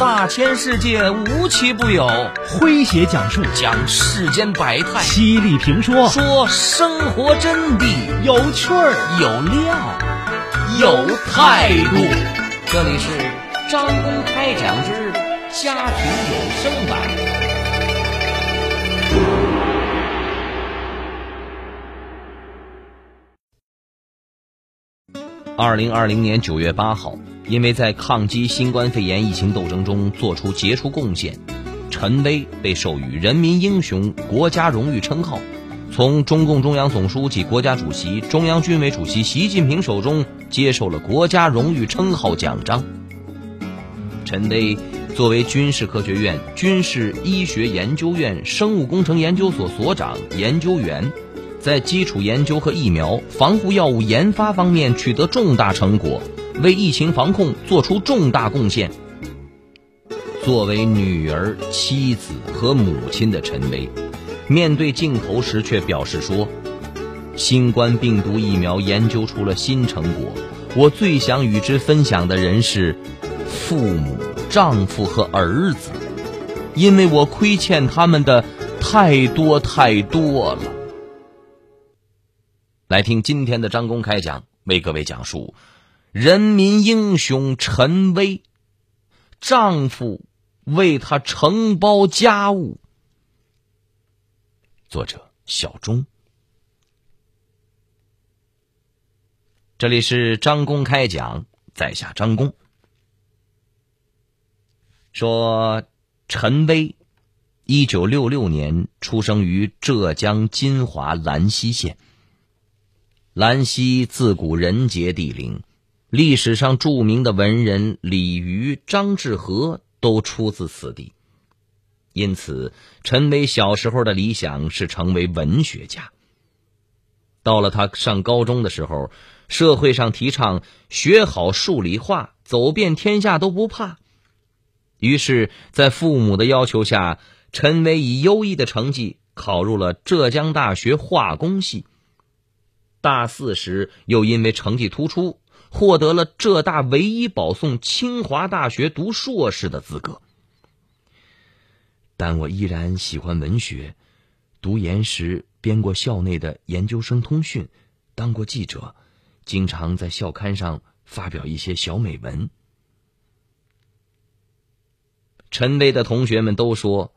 大千世界无奇不有，诙谐讲述讲世间百态，犀利评说说生活真谛，有趣儿有料有态度。这里是张公开讲之家庭有声版。二零二零年九月八号。因为在抗击新冠肺炎疫情斗争中做出杰出贡献，陈薇被授予人民英雄国家荣誉称号，从中共中央总书记、国家主席、中央军委主席习近平手中接受了国家荣誉称号奖章。陈薇作为军事科学院军事医学研究院生物工程研究所所长、研究员，在基础研究和疫苗、防护药物研发方面取得重大成果。为疫情防控做出重大贡献。作为女儿、妻子和母亲的陈薇，面对镜头时却表示说：“新冠病毒疫苗研究出了新成果，我最想与之分享的人是父母、丈夫和儿子，因为我亏欠他们的太多太多了。”来听今天的张公开讲，为各位讲述。人民英雄陈威，丈夫为她承包家务。作者小钟。这里是张公开讲，在下张公。说陈威，一九六六年出生于浙江金华兰溪县。兰溪自古人杰地灵。历史上著名的文人李渔、张志和都出自此地，因此陈薇小时候的理想是成为文学家。到了他上高中的时候，社会上提倡学好数理化，走遍天下都不怕。于是，在父母的要求下，陈薇以优异的成绩考入了浙江大学化工系。大四时，又因为成绩突出。获得了浙大唯一保送清华大学读硕士的资格，但我依然喜欢文学，读研时编过校内的研究生通讯，当过记者，经常在校刊上发表一些小美文。陈薇的同学们都说，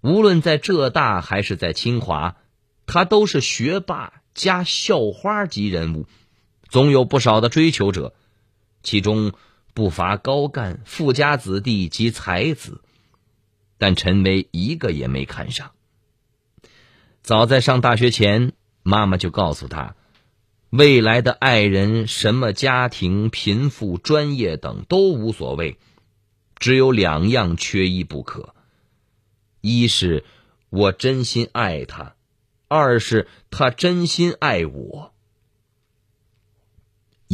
无论在浙大还是在清华，他都是学霸加校花级人物。总有不少的追求者，其中不乏高干、富家子弟及才子，但陈薇一个也没看上。早在上大学前，妈妈就告诉他，未来的爱人、什么家庭、贫富、专业等都无所谓，只有两样缺一不可：一是我真心爱他，二是他真心爱我。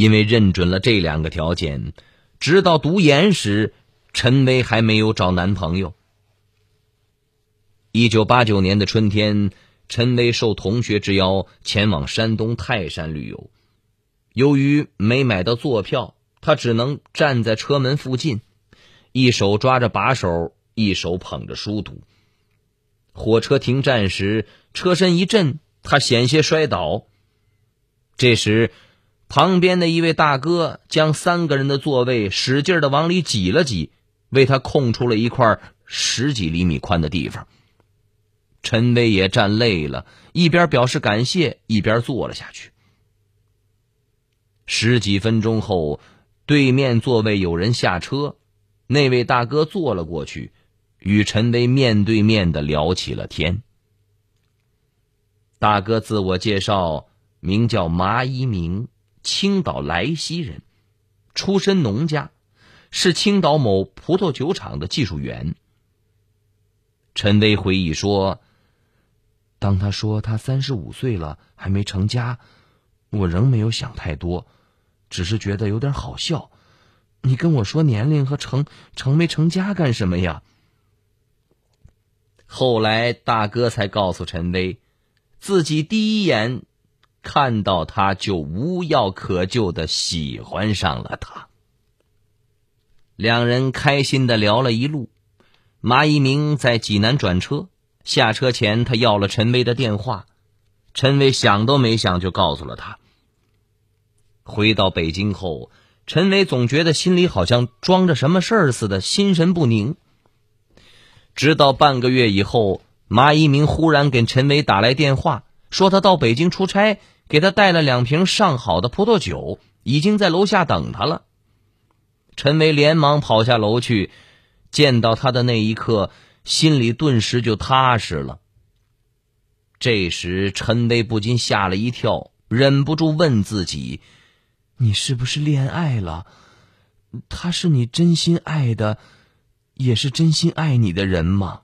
因为认准了这两个条件，直到读研时，陈薇还没有找男朋友。一九八九年的春天，陈薇受同学之邀前往山东泰山旅游，由于没买到座票，他只能站在车门附近，一手抓着把手，一手捧着书读。火车停站时，车身一震，他险些摔倒。这时。旁边的一位大哥将三个人的座位使劲的往里挤了挤，为他空出了一块十几厘米宽的地方。陈威也站累了，一边表示感谢，一边坐了下去。十几分钟后，对面座位有人下车，那位大哥坐了过去，与陈威面对面的聊起了天。大哥自我介绍，名叫麻一鸣。青岛莱西人，出身农家，是青岛某葡萄酒厂的技术员。陈威回忆说：“当他说他三十五岁了还没成家，我仍没有想太多，只是觉得有点好笑。你跟我说年龄和成成没成家干什么呀？”后来大哥才告诉陈威，自己第一眼。看到他就无药可救的喜欢上了他。两人开心的聊了一路。马一鸣在济南转车，下车前他要了陈威的电话，陈威想都没想就告诉了他。回到北京后，陈威总觉得心里好像装着什么事儿似的，心神不宁。直到半个月以后，马一鸣忽然给陈威打来电话，说他到北京出差，给他带了两瓶上好的葡萄酒，已经在楼下等他了。陈威连忙跑下楼去。见到他的那一刻，心里顿时就踏实了。这时，陈威不禁吓了一跳，忍不住问自己：“你是不是恋爱了？他是你真心爱的，也是真心爱你的人吗？”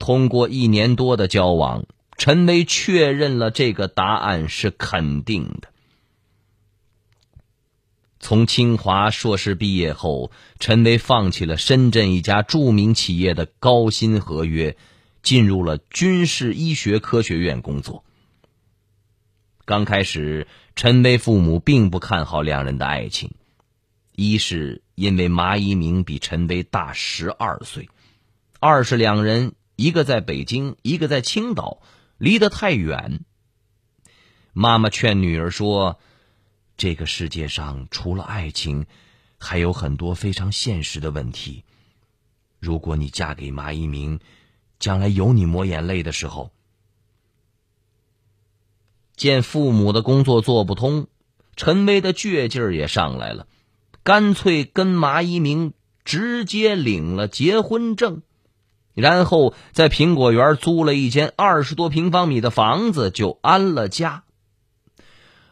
通过一年多的交往，陈威确认了这个答案是肯定的。从清华硕士毕业后，陈威放弃了深圳一家著名企业的高薪合约，进入了军事医学科学院工作。刚开始，陈威父母并不看好两人的爱情，一是因为马一鸣比陈威大十二岁，二是两人一个在北京，一个在青岛，离得太远。妈妈劝女儿说。这个世界上除了爱情，还有很多非常现实的问题。如果你嫁给马一鸣，将来有你抹眼泪的时候。见父母的工作做不通，陈威的倔劲儿也上来了，干脆跟马一鸣直接领了结婚证，然后在苹果园租了一间二十多平方米的房子，就安了家。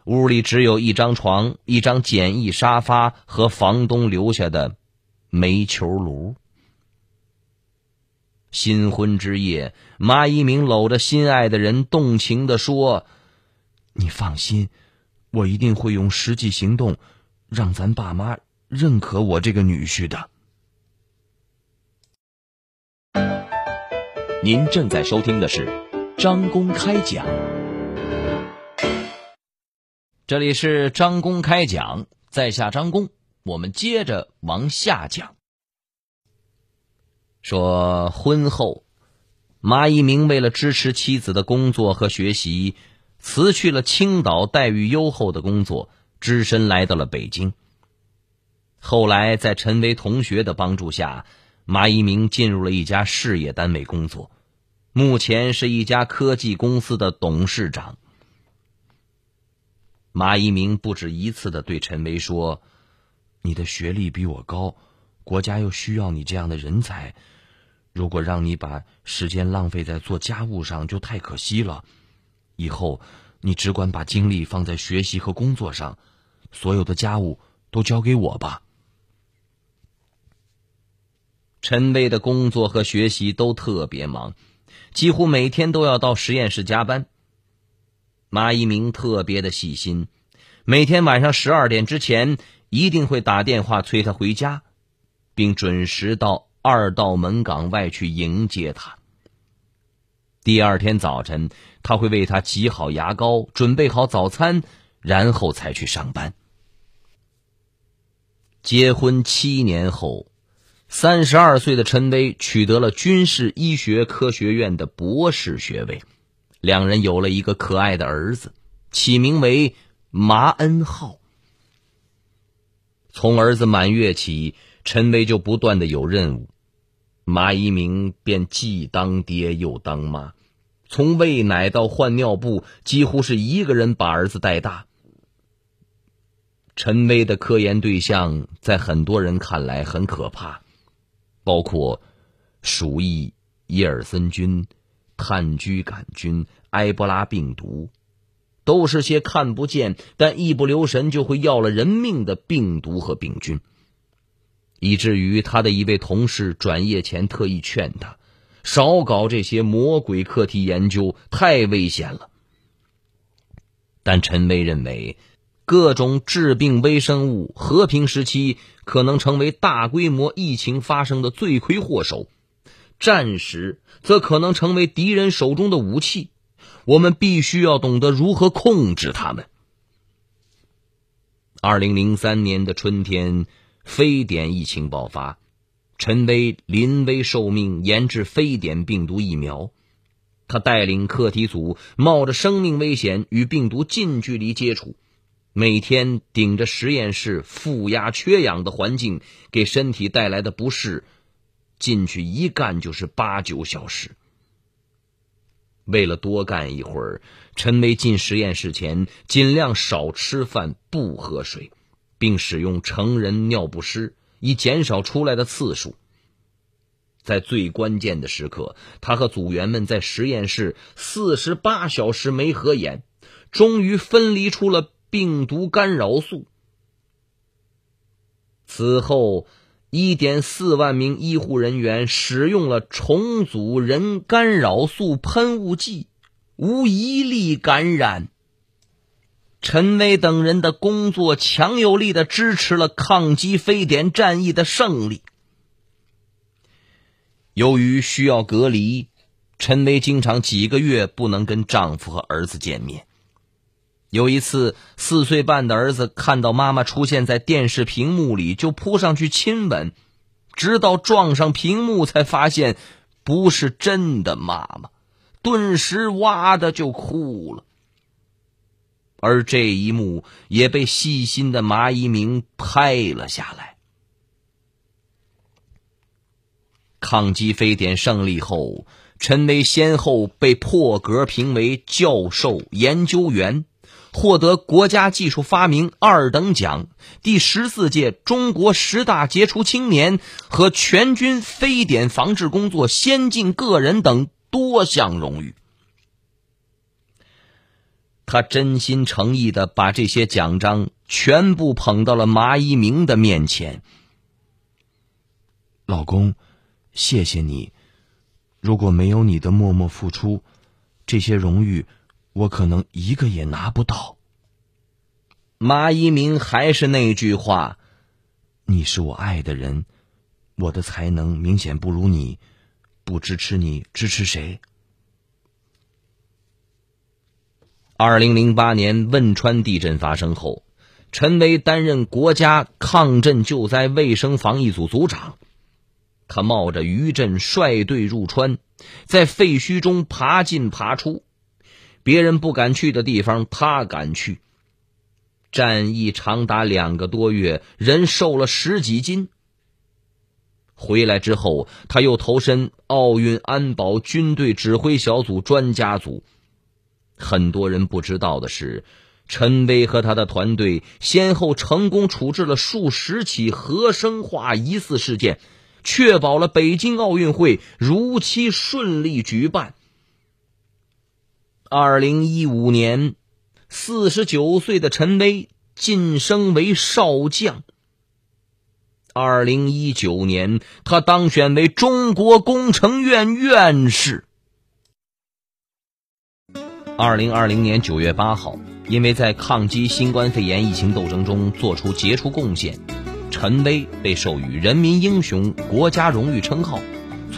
屋里只有一张床、一张简易沙发和房东留下的煤球炉。新婚之夜，马一鸣搂着心爱的人，动情的说：“你放心，我一定会用实际行动，让咱爸妈认可我这个女婿的。”您正在收听的是张公开讲。这里是张公开讲，在下张公，我们接着往下讲。说婚后，马一鸣为了支持妻子的工作和学习，辞去了青岛待遇优厚的工作，只身来到了北京。后来，在陈威同学的帮助下，马一鸣进入了一家事业单位工作，目前是一家科技公司的董事长。马一鸣不止一次的对陈威说：“你的学历比我高，国家又需要你这样的人才。如果让你把时间浪费在做家务上，就太可惜了。以后你只管把精力放在学习和工作上，所有的家务都交给我吧。”陈威的工作和学习都特别忙，几乎每天都要到实验室加班。马一鸣特别的细心，每天晚上十二点之前一定会打电话催他回家，并准时到二道门岗外去迎接他。第二天早晨，他会为他挤好牙膏，准备好早餐，然后才去上班。结婚七年后，三十二岁的陈威取得了军事医学科学院的博士学位。两人有了一个可爱的儿子，起名为麻恩浩。从儿子满月起，陈威就不断的有任务，麻一鸣便既当爹又当妈，从喂奶到换尿布，几乎是一个人把儿子带大。陈威的科研对象在很多人看来很可怕，包括鼠疫、耶尔森菌。炭疽杆菌、埃博拉病毒，都是些看不见但一不留神就会要了人命的病毒和病菌，以至于他的一位同事转业前特意劝他少搞这些魔鬼课题研究，太危险了。但陈威认为，各种致病微生物和平时期可能成为大规模疫情发生的罪魁祸首。战时则可能成为敌人手中的武器，我们必须要懂得如何控制他们。二零零三年的春天，非典疫情爆发，陈薇临危受命研制非典病毒疫苗。他带领课题组，冒着生命危险与病毒近距离接触，每天顶着实验室负压缺氧的环境，给身体带来的不适，进去一干就是八九小时。为了多干一会儿，陈梅进实验室前尽量少吃饭、不喝水，并使用成人尿不湿，以减少出来的次数。在最关键的时刻，他和组员们在实验室四十八小时没合眼，终于分离出了病毒干扰素。此后，一点四万名医护人员使用了重组人干扰素喷雾剂，无一例感染。陈薇等人的工作强有力的支持了抗击非典战役的胜利。由于需要隔离，陈薇经常几个月不能跟丈夫和儿子见面。有一次，四岁半的儿子看到妈妈出现在电视屏幕里，就扑上去亲吻，直到撞上屏幕才发现不是真的妈妈，顿时哇的就哭了。而这一幕也被细心的麻一鸣拍了下来。抗击非典胜利后，陈薇先后被破格评为教授、研究员，获得国家技术发明二等奖、第十四届中国十大杰出青年和全军非典防治工作先进个人等多项荣誉。他真心诚意的把这些奖章全部捧到了马一鸣的面前，老公。谢谢你，如果没有你的默默付出，这些荣誉我可能一个也拿不到。马一鸣还是那句话：“你是我爱的人，我的才能明显不如你，不支持你支持谁？”二零零八年汶川地震发生后，陈薇担任国家抗震救灾卫生防疫组组长。他冒着余震率队入川，在废墟中爬进爬出，别人不敢去的地方，他敢去。战役长达两个多月，人瘦了十几斤。回来之后，他又投身奥运安保军队指挥小组专家组。很多人不知道的是，陈威和他的团队先后成功处置了数十起核生化疑似事件。确保了北京奥运会如期顺利举办。二零一五年，四十九岁的陈薇晋升为少将。二零一九年，他当选为中国工程院院士。二零二零年九月八号，因为在抗击新冠肺炎疫情斗争中做出杰出贡献。陈薇被授予人民英雄国家荣誉称号，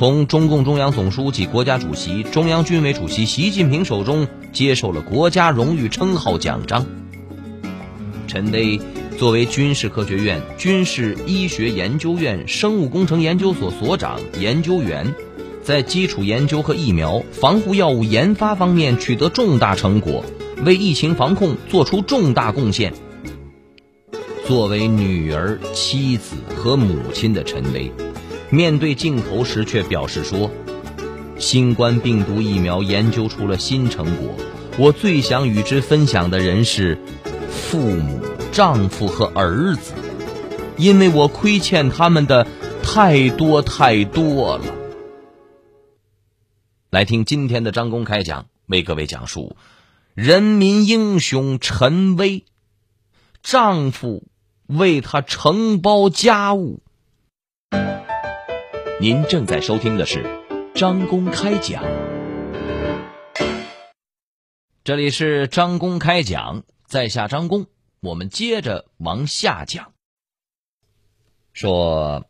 从中共中央总书记、国家主席、中央军委主席习近平手中接受了国家荣誉称号奖章。陈薇作为军事科学院军事医学研究院生物工程研究所所长、研究员，在基础研究和疫苗、防护药物研发方面取得重大成果，为疫情防控作出重大贡献。作为女儿、妻子和母亲的陈薇，面对镜头时却表示说：“新冠病毒疫苗研究出了新成果，我最想与之分享的人是父母、丈夫和儿子，因为我亏欠他们的太多太多了。”来听今天的张公开讲，为各位讲述人民英雄陈薇，丈夫。为他承包家务。您正在收听的是张公开讲，这里是张公开讲，在下张公，我们接着往下讲。说，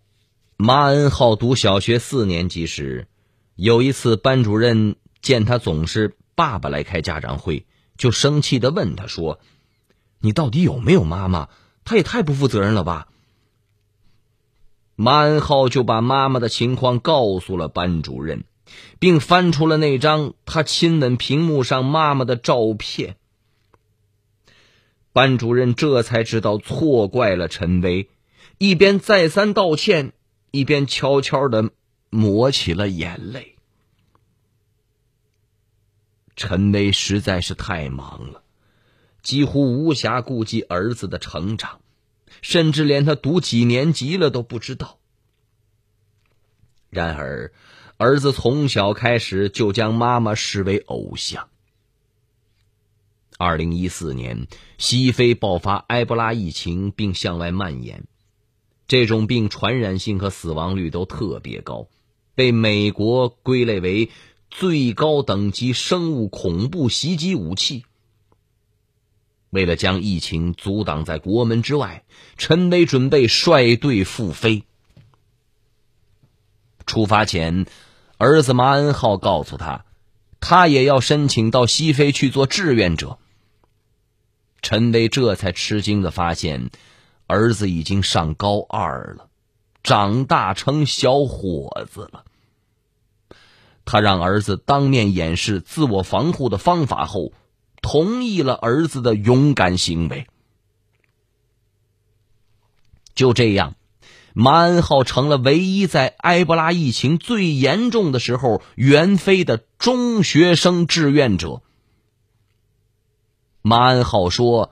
马恩浩读小学四年级时，有一次班主任见他总是爸爸来开家长会，就生气的问他说：“你到底有没有妈妈？”他也太不负责任了吧！马恩浩就把妈妈的情况告诉了班主任，并翻出了那张他亲吻屏幕上妈妈的照片。班主任这才知道错怪了陈威，一边再三道歉，一边悄悄的抹起了眼泪。陈威实在是太忙了，几乎无暇顾及儿子的成长，甚至连他读几年级了都不知道。然而，儿子从小开始就将妈妈视为偶像。二零一四年，西非爆发埃博拉疫情，并向外蔓延，这种病传染性和死亡率都特别高，被美国归类为。最高等级生物恐怖袭击武器。为了将疫情阻挡在国门之外，陈威准备率队赴非。出发前，儿子马恩浩告诉他，他也要申请到西非去做志愿者。陈威这才吃惊的发现，儿子已经上高二了，长大成小伙子了。他让儿子当面演示自我防护的方法后，同意了儿子的勇敢行为。就这样，马恩浩成了唯一在埃博拉疫情最严重的时候援非的中学生志愿者。马恩浩说：“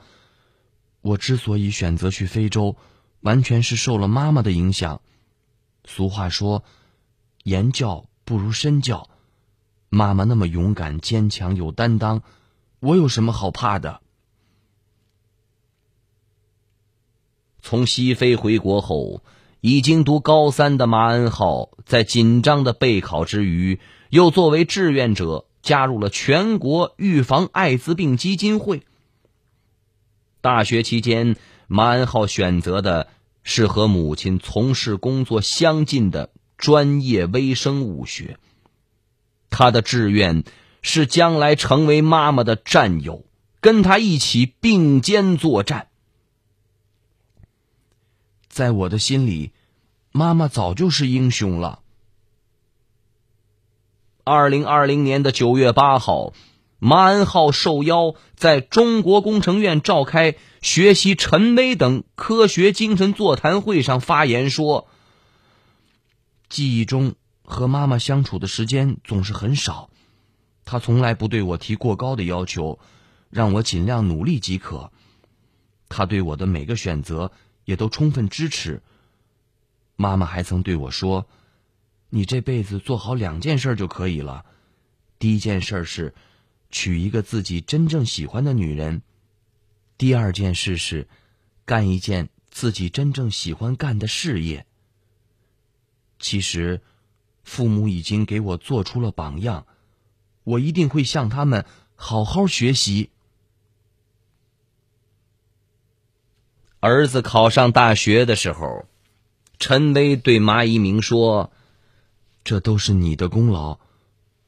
我之所以选择去非洲，完全是受了妈妈的影响。俗话说，言教。”不如身教，妈妈那么勇敢、坚强、有担当，我有什么好怕的？从西非回国后，已经读高三的马恩浩，在紧张的备考之余，又作为志愿者加入了全国预防艾滋病基金会。大学期间，马恩浩选择的是和母亲从事工作相近的。专业微生物学，他的志愿是将来成为妈妈的战友，跟她一起并肩作战。在我的心里，妈妈早就是英雄了。二零二零年的九月八号，马恩浩受邀在中国工程院召开学习陈薇等科学精神座谈会上发言说。记忆中和妈妈相处的时间总是很少，他从来不对我提过高的要求，让我尽量努力即可。他对我的每个选择也都充分支持。妈妈还曾对我说：“你这辈子做好两件事就可以了，第一件事是娶一个自己真正喜欢的女人，第二件事是干一件自己真正喜欢干的事业。”其实，父母已经给我做出了榜样，我一定会向他们好好学习。儿子考上大学的时候，陈威对马一鸣说：“这都是你的功劳，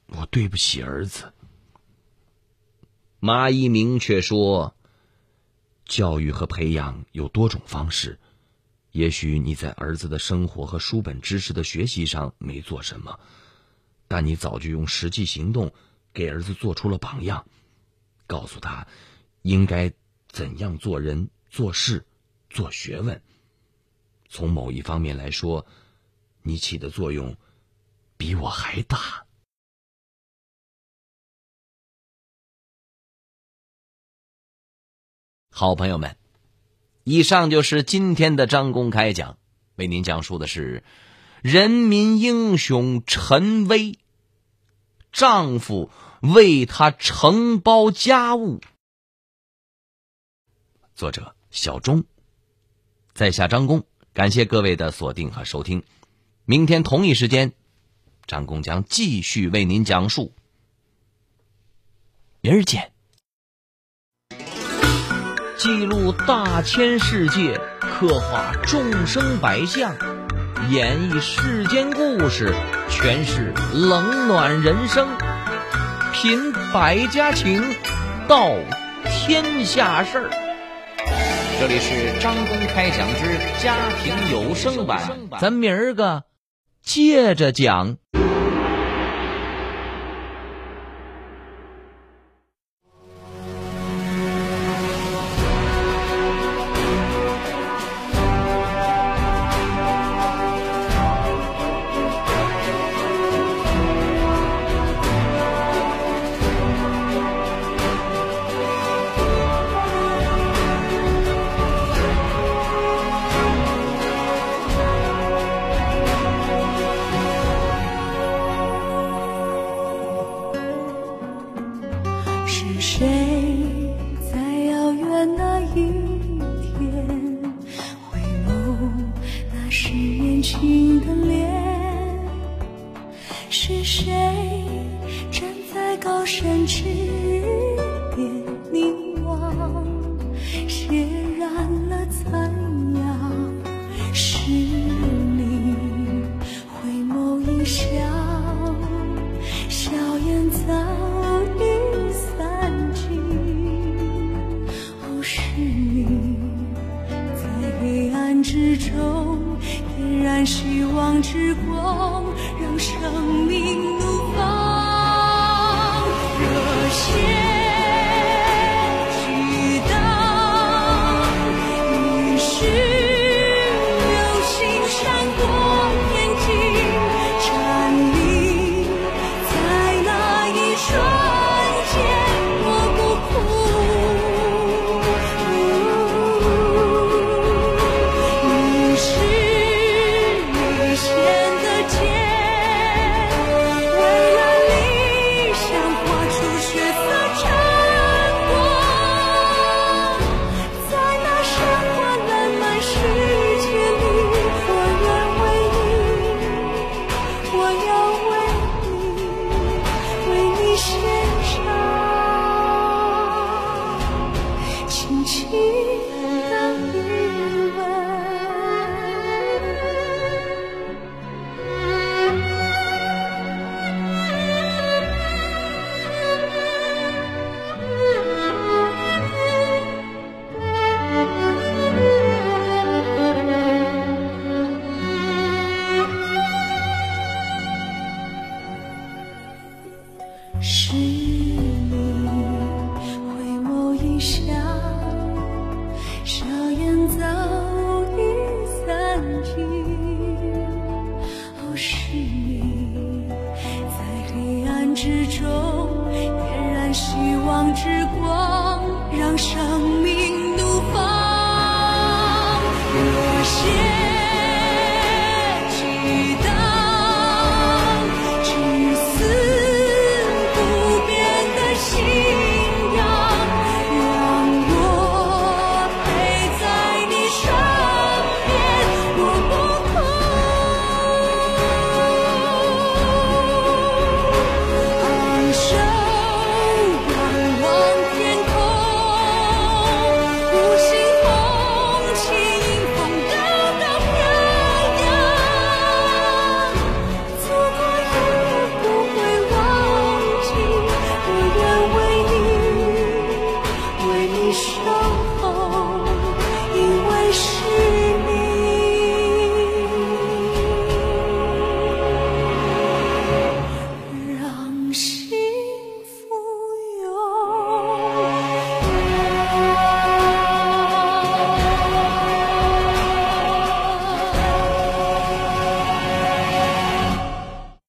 我对不起儿子。”马一鸣却说：“教育和培养有多种方式。”也许你在儿子的生活和书本知识的学习上没做什么，但你早就用实际行动给儿子做出了榜样，告诉他应该怎样做人、做事、做学问。从某一方面来说，你起的作用比我还大。好朋友们。以上就是今天的张公开讲，为您讲述的是人民英雄陈威，丈夫为她承包家务。作者小钟，在下张工，感谢各位的锁定和收听。明天同一时间，张工将继续为您讲述。明儿见。记录大千世界，刻画众生百相，演绎世间故事，诠释冷暖人生，品百家情，道天下事儿。这里是张公开讲之家庭有声版，咱明儿个接着讲。希望之光让生命是。